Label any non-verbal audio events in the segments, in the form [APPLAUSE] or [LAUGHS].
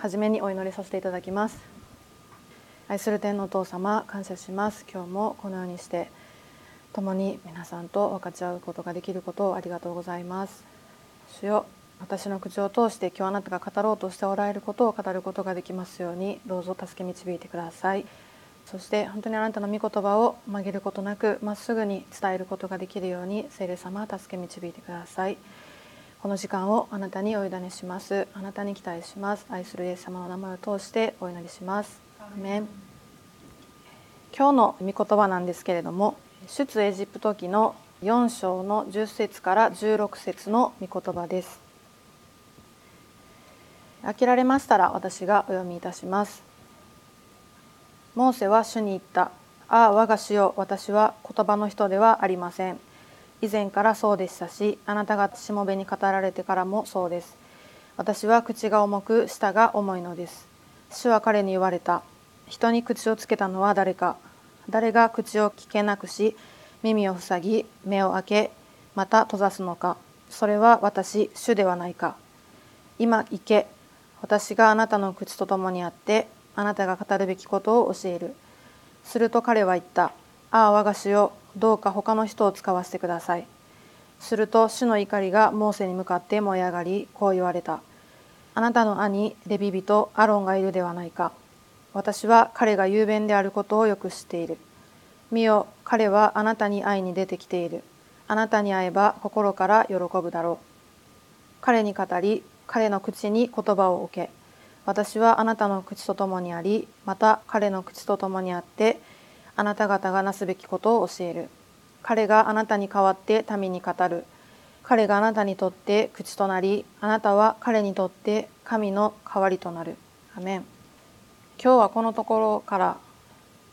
初めにお祈りさせていただきます。愛する天のお父様感謝します。今日もこのようにして共に皆さんと分かち合うことができることをありがとうございます。主よ私の口を通して今日あなたが語ろうとしておられることを語ることができますようにどうぞ助け導いてください。そして本当にあなたの御言葉を曲げることなくまっすぐに伝えることができるように聖霊様助け導いてください。この時間をあなたにお委ねします。あなたに期待します。愛するイエス様の名前を通してお祈りします。今日の御言葉なんですけれども出エジプト記の4章の10節から16節の御言葉です。開けられましたら私がお読みいたします。モーセは主に言った。ああ、我が主よ、私は言葉の人ではありません。以前からそうでしたし、あなたがしもべに語られてからもそうです。私は口が重く、舌が重いのです。主は彼に言われた。人に口をつけたのは誰か。誰が口を聞けなくし、耳を塞ぎ、目を開け、また閉ざすのか。それは私、主ではないか。今行け。私があなたの口と共にあって、あなたが語るべきことを教える。すると彼は言った。ああ、我が主よ、どうか他の人を使わせてください。すると主の怒りがモーセに向かって燃え上がり、こう言われた。あなたの兄、レビ人アロンがいるではないか。私は彼が雄弁であることをよく知っている。見よ、彼はあなたに会いに出てきている。あなたに会えば心から喜ぶだろう。彼に語り、彼の口に言葉を置け。私はあなたの口と共にありまた彼の口と共にあってあなた方がなすべきことを教える。彼があなたに代わって民に語る。彼があなたにとって口となりあなたは彼にとって神の代わりとなる。アメン。今日はこのところから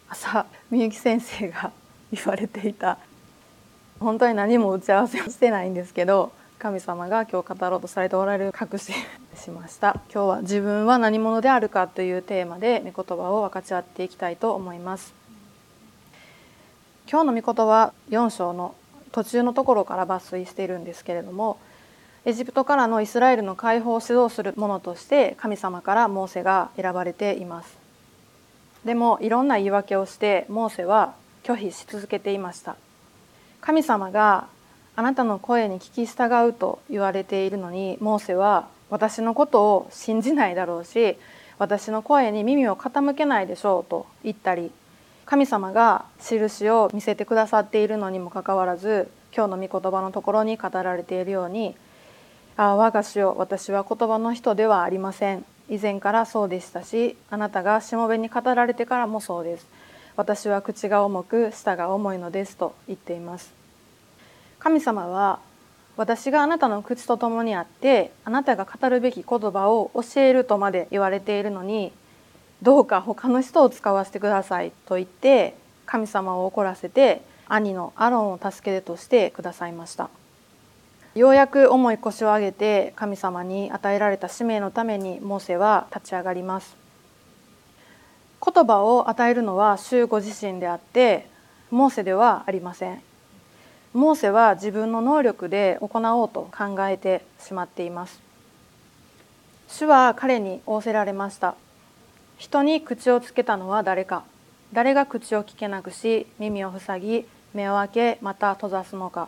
朝みゆき先生が [LAUGHS] 言われていた。本当に何も打ち合わせをしてないんですけど神様が今日語ろうとされておられる確信しました。今日は自分は何者であるかというテーマで御言葉を分かち合っていきたいと思います。今日の御言葉4章の途中のところから抜粋しているんですけれどもエジプトからのイスラエルの解放を指導するものとして神様からモーセが選ばれています。でもいろんな言い訳をしてモーセは拒否し続けていました。神様があなたの声に聞き従うと言われているのにモーセは私のことを信じないだろうし私の声に耳を傾けないでしょうと言ったり神様が印を見せてくださっているのにもかかわらず今日の御言葉のところに語られているように「ああ我が主よ私は言葉の人ではありません」以前からそうでしたしあなたがしもべに語られてからもそうです。私は口が重く舌が重いのですと言っています。神様は私があなたの口と共にあってあなたが語るべき言葉を教えるとまで言われているのにどうか他の人を使わせてくださいと言って神様を怒らせて兄のアロンを助けてとしてくださいました。ようやく重い腰を上げて神様に与えられた使命のためにモーセは立ち上がります。言葉を与えるのは主ご自身であってモーセではありません。モーセは自分の能力で行おうと考えてしまっています。主は彼に仰せられました。人に口をつけたのは誰か。誰が口を聞けなくし耳を塞ぎ目を開けまた閉ざすのか。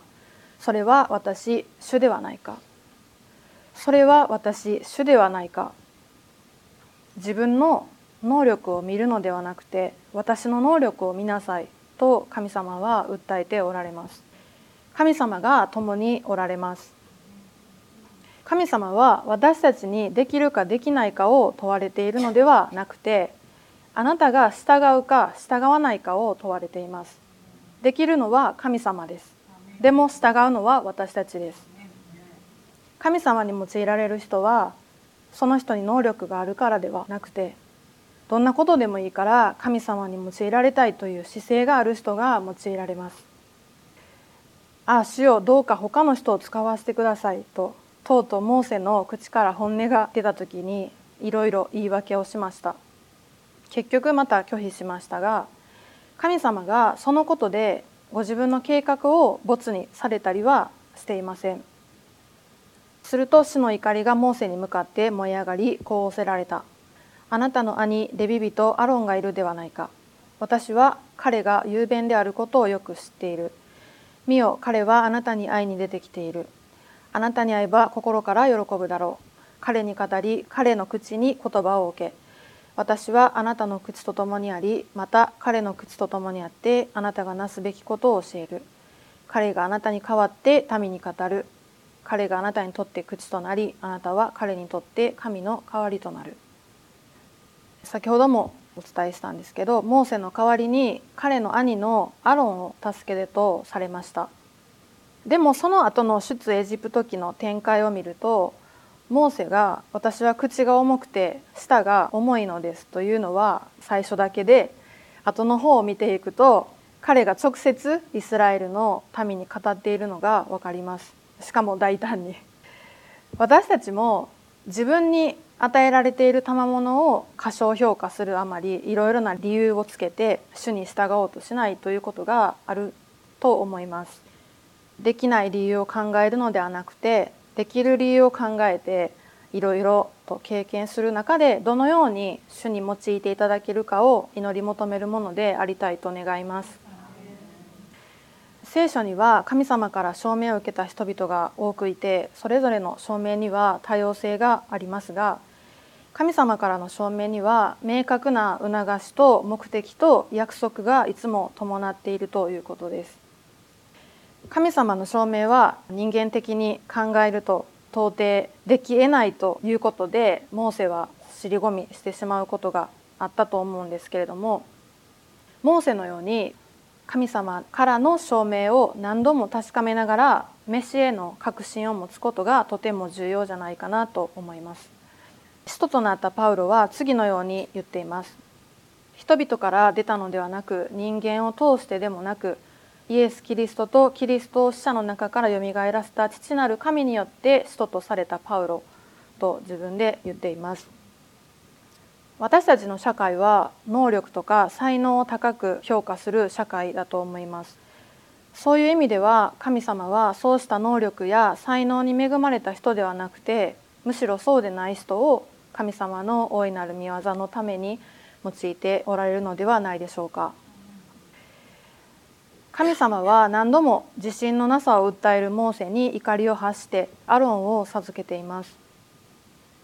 それは私主ではないか。それは私主ではないか。自分の能力を見るのではなくて私の能力を見なさい。と神様は訴えておられます。神様が共におられます。神様は私たちにできるかできないかを問われているのではなくてあなたが従うか従わないかを問われています。できるのは神様です。でも従うのは私たちです。神様に用いられる人はその人に能力があるからではなくてどんなことでもいいから神様に用いられたいという姿勢がある人が用いられます。ああ主よどうか他の人を使わせてくださいととうとうモーセの口から本音が出た時にいろいろ言い訳をしました。結局また拒否しましたが神様がそのことでご自分の計画を没にされたりはしていません。すると主の怒りがモーセに向かって燃え上がりこう仰せられた。あなたの兄レビビとアロンがいるではないか。私は彼が雄弁であることをよく知っている。見よ彼はあなたに会いに出てきている。あなたに会えば心から喜ぶだろう。彼に語り彼の口に言葉を置け。私はあなたの口と共にありまた彼の口と共にあってあなたがなすべきことを教える。彼があなたに代わって民に語る。彼があなたにとって口となりあなたは彼にとって神の代わりとなる。先ほどもお伝えしたんですけどモーセの代わりに彼の兄のアロンを助け出とされました。でもその後の出エジプト記の展開を見るとモーセが「私は口が重くて舌が重いのです」というのは最初だけで後の方を見ていくと彼が直接イスラエルの民に語っているのが分かります。しかも大胆に。私たちも自分に与えられている賜物を過小評価するあまりいろいろな理由をつけて主に従おうとしないということがあると思います。できない理由を考えるのではなくてできる理由を考えていろいろと経験する中でどのように主に用いていただけるかを祈り求めるものでありたいと願います。聖書には神様から証明を受けた人々が多くいてそれぞれの証明には多様性がありますが神様からの証明には明確な促しと目的と約束がいつも伴っているということです。神様の証明は人間的に考えると到底できえないということでモーセは尻込みしてしまうことがあったと思うんですけれどもモーセのように神様からの証明を何度も確かめながらメシへの確信を持つことがとても重要じゃないかなと思います。使徒となったパウロは次のように言っています。人々から出たのではなく人間を通してでもなくイエス・キリストとキリストを死者の中からよみがえらせた父なる神によって使徒とされたパウロと自分で言っています私たちの社会は能力とか才能を高く評価する社会だと思いますそういう意味では神様はそうした能力や才能に恵まれた人ではなくてむしろそうでない人を神様の大いなる御業のために用いておられるのではないでしょうか。神様は何度も自信のなさを訴えるモーセに怒りを発してアロンを授けています。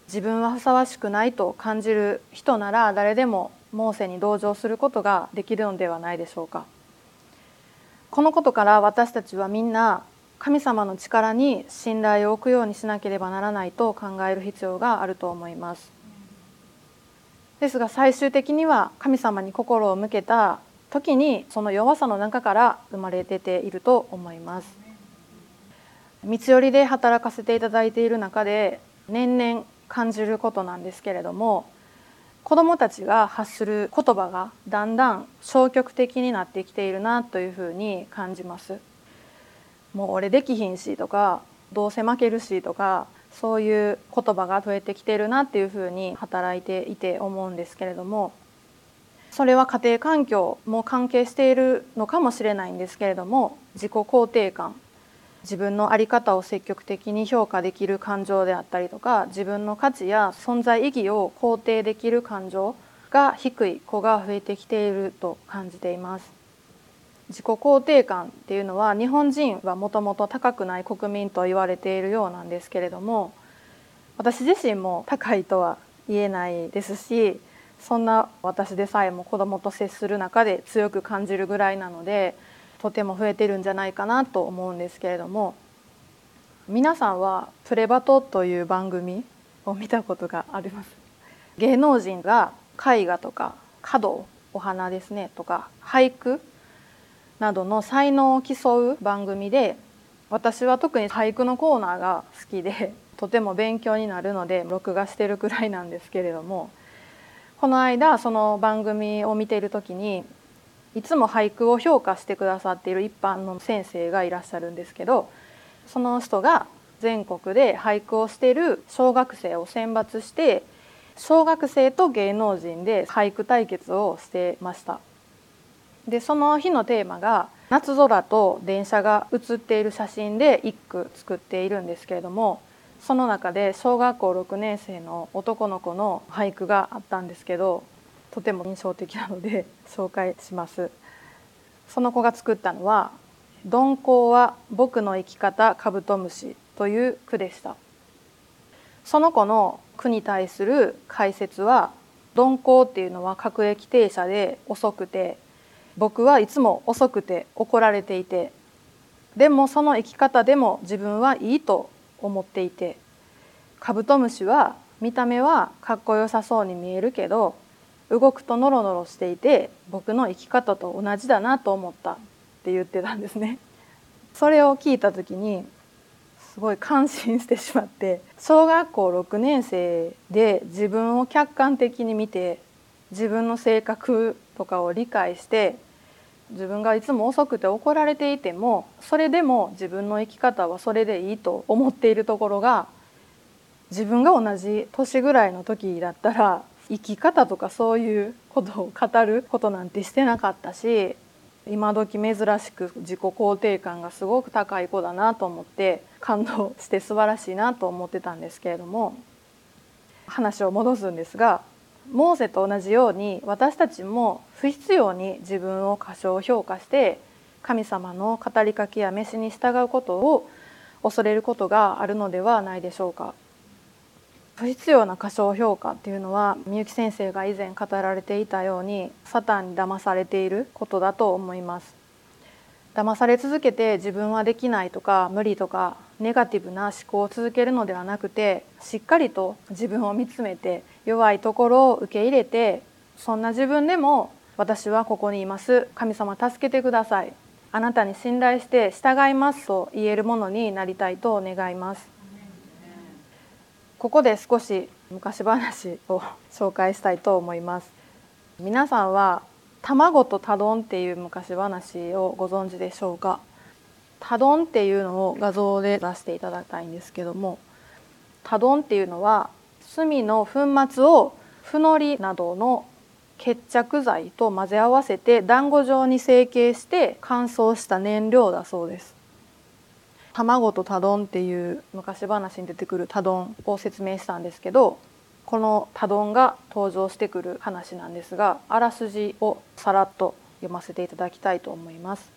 自分はふさわしくないと感じる人なら誰でもモーセに同情することができるのではないでしょうか。このことから私たちはみんな神様の力に信頼を置くようにしなければならないと考える必要があると思います。ですが最終的には神様に心を向けた時にその弱さの中から生まれ出ていると思います。三つ寄りで働かせていただいている中で年々感じることなんですけれども子どもたちが発する言葉がだんだん消極的になってきているなというふうに感じます。もう俺できひんしとかどうせ負けるしとかそういう言葉が増えてきているなっていうふうに働いていて思うんですけれどもそれは家庭環境も関係しているのかもしれないんですけれども自己肯定感自分の在り方を積極的に評価できる感情であったりとか自分の価値や存在意義を肯定できる感情が低い子が増えてきていると感じています。自己肯定感っていうのは日本人はもともと高くない国民と言われているようなんですけれども私自身も高いとは言えないですしそんな私でさえも子どもと接する中で強く感じるぐらいなのでとても増えてるんじゃないかなと思うんですけれども皆さんは「プレバト」という番組を見たことがあります。芸能人が絵画とか華道お花ですねとか俳句などの才能を競う番組で私は特に俳句のコーナーが好きでとても勉強になるので録画してるくらいなんですけれどもこの間その番組を見ている時にいつも俳句を評価してくださっている一般の先生がいらっしゃるんですけどその人が全国で俳句をしている小学生を選抜して小学生と芸能人で俳句対決をしてました。でその日のテーマが夏空と電車が写っている写真で一句作っているんですけれどもその中で小学校6年生の男の子の俳句があったんですけどとても印象的なので [LAUGHS] 紹介します。その子が作ったのは「鈍行は僕の生き方カブトムシ」という句でした。その子の句に対する解説は鈍行っていうのは各駅停車で遅くて僕はいつも遅くて怒られていてでもその生き方でも自分はいいと思っていてカブトムシは見た目はかっこよさそうに見えるけど動くとノロノロしていて僕の生き方と同じだなと思ったって言ってたんですね。それを聞いた時にすごい感心してしまって小学校6年生で自分を客観的に見て自分の性格とかを理解して自分がいつも遅くて怒られていてもそれでも自分の生き方はそれでいいと思っているところが自分が同じ年ぐらいの時だったら生き方とかそういうことを語ることなんてしてなかったし今時珍しく自己肯定感がすごく高い子だなと思って感動して素晴らしいなと思ってたんですけれども話を戻すんですがモーセと同じように私たちも不必要に自分を過小評価して神様の語りかけや飯に従うことを恐れることがあるのではないでしょうか。不必要な過小評価っていうのはみゆき先生が以前語られていたようにサタンに騙されていることだと思います騙され続けて自分はできないとか無理とかネガティブな思考を続けるのではなくてしっかりと自分を見つめて弱いところを受け入れてそんな自分でも私はここにいます。神様助けてください。あなたに信頼して従いますと言えるものになりたいと願います。ここで少し昔話を紹介したいと思います。皆さんは卵とタドンっていう昔話をご存知でしょうか？タドンっていうのを画像で出していただきたいんですけどもタドンっていうのは炭の粉末をフノリなどの決着剤と混ぜ合わせて団子状に成形して乾燥した燃料だそうです。卵と多丼っていう昔話に出てくる多丼を説明したんですけどこの多丼が登場してくる話なんですがあらすじをさらっと読ませていただきたいと思います。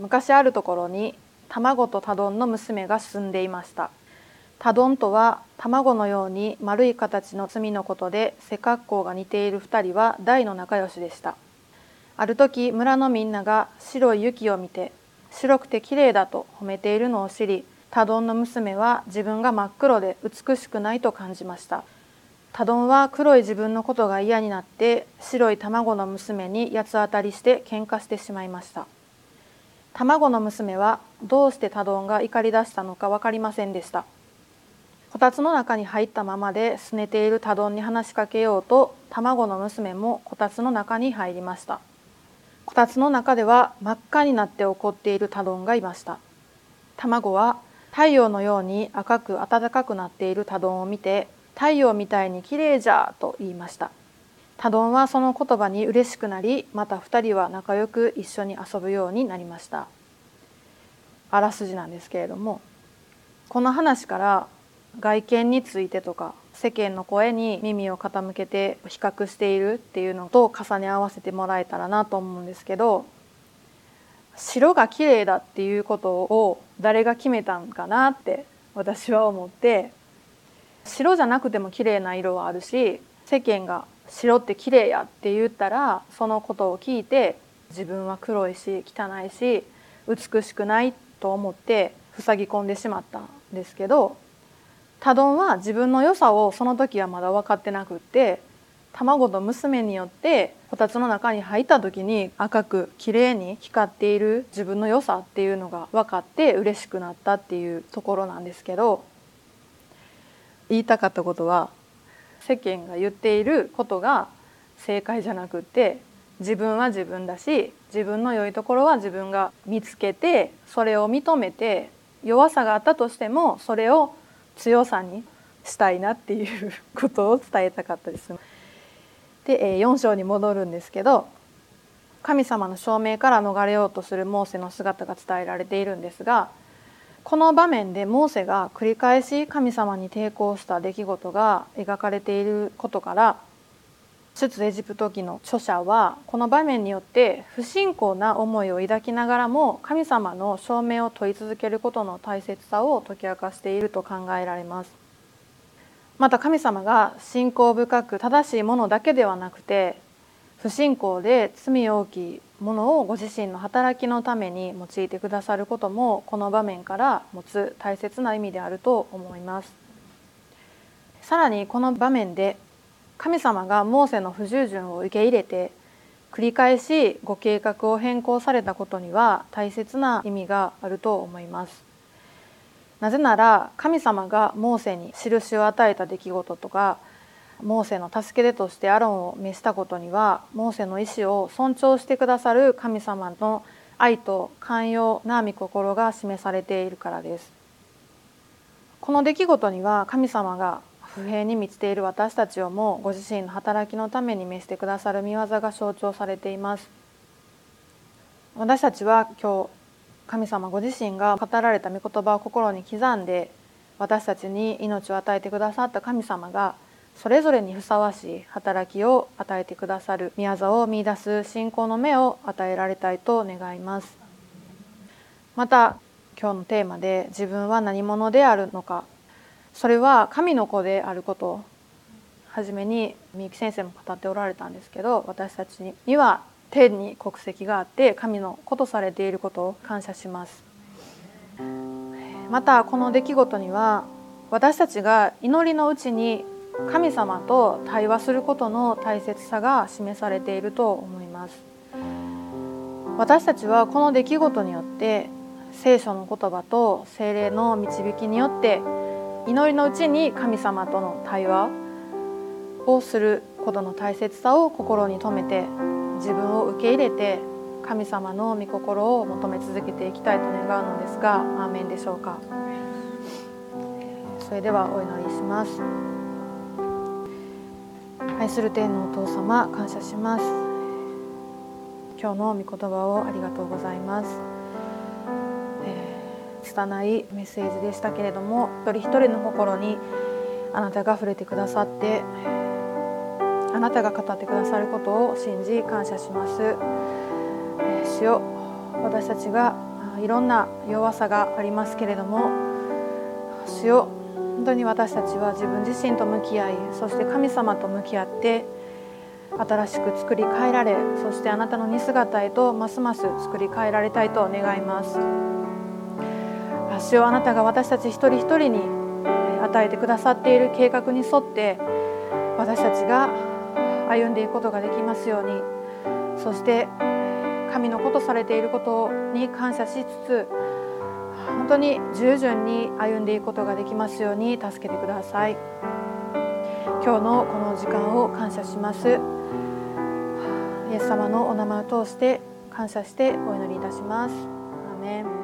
昔あるところに卵と多丼の娘が住んでいました。多丼とは卵のように丸い形の罪のことで背格好が似ている2人は大の仲良しでした。ある時村のみんなが白い雪を見て白くて綺麗だと褒めているのを知り多丼の娘は自分が真っ黒で美しくないと感じました。多丼は黒い自分のことが嫌になって白い卵の娘に八つ当たりして喧嘩してしまいました。卵の娘はどうして多丼が怒り出したのか分かりませんでした。こたつの中に入ったままで拗ねている多丼に話しかけようと卵の娘もこたつの中に入りました。こたつの中では真っ赤になって怒っているタドンがいました。卵は太陽のように赤く暖かくなっているタドンを見て太陽みたいに綺麗じゃと言いました。タドンはその言葉に嬉しくなりまた2人は仲良く一緒に遊ぶようになりました。あらすじなんですけれどもこの話から外見についてとか世間の声に耳を傾けて比較しているっていうのと重ね合わせてもらえたらなと思うんですけど白が綺麗だっていうことを誰が決めたんかなって私は思って白じゃなくても綺麗な色はあるし世間が白って綺麗やって言ったらそのことを聞いて自分は黒いし汚いし美しくないと思って塞ぎ込んでしまったんですけど多丼は自分の良さをその時はまだ分かってなくって卵と娘によってこたつの中に入った時に赤く綺麗に光っている自分の良さっていうのが分かって嬉しくなったっていうところなんですけど言いたかったことは世間が言っていることが正解じゃなくって自分は自分だし自分の良いところは自分が見つけてそれを認めて弱さがあったとしてもそれを強さにしたいなっていうことを伝えたかったです。で4章に戻るんですけど神様の証明から逃れようとするモーセの姿が伝えられているんですがこの場面でモーセが繰り返し神様に抵抗した出来事が描かれていることから出エジプト記の著者はこの場面によって不信仰な思いを抱きながらも神様の証明を問い続けることの大切さを解き明かしていると考えられます。また神様が信仰深く正しいものだけではなくて不信仰で罪大きものをご自身の働きのために用いてくださることもこの場面から持つ大切な意味であると思います。さらにこの場面で神様がモーセの不従順を受け入れて繰り返しご計画を変更されたことには大切な意味があると思います。なぜなら神様がモーセに印を与えた出来事とかモーセの助け手としてアロンを召したことにはモーセの意思を尊重してくださる神様の愛と寛容な御心が示されているからです。この出来事には神様が不平に満ちている私たちをもご自身の働きのために召してくださる御業が象徴されています。私たちは今日神様ご自身が語られた御言葉を心に刻んで私たちに命を与えてくださった神様がそれぞれにふさわしい働きを与えてくださる宮沢を見出す信仰の目を与えられたいと願います。また今日のテーマで自分は何者であるのか。それは神の子であること。初めにみゆき先生も語っておられたんですけど私たちには天に国籍があって神の子とされていることを感謝します。またこの出来事には私たちが祈りのうちに神様と対話することの大切さが示されていると思います。私たちはこの出来事によって聖書の言葉と精霊の導きによって祈りのうちに神様との対話をすることの大切さを心に留めて自分を受け入れて神様の御心を求め続けていきたいと願うのですがアーメンでしょうか。それではお祈りします愛する天のお父様感謝します。今日の御言葉をありがとうございます。拙いメッセージでしたけれども一人一人の心にあなたが触れてくださってあなたが語ってくださることを信じ感謝します。え主よ私たちがいろんな弱さがありますけれども主よ本当に私たちは自分自身と向き合いそして神様と向き合って新しく作り変えられそしてあなたの似姿へとますます作り変えられたいと願います。主をあなたが私たち一人一人に与えてくださっている計画に沿って私たちが歩んでいくことができますようにそして神のことされていることに感謝しつつ当に従順に歩んでいくことができますように助けてください。今日のこの時間を感謝します。イエス様のお名前を通して感謝してお祈りいたします。アメン。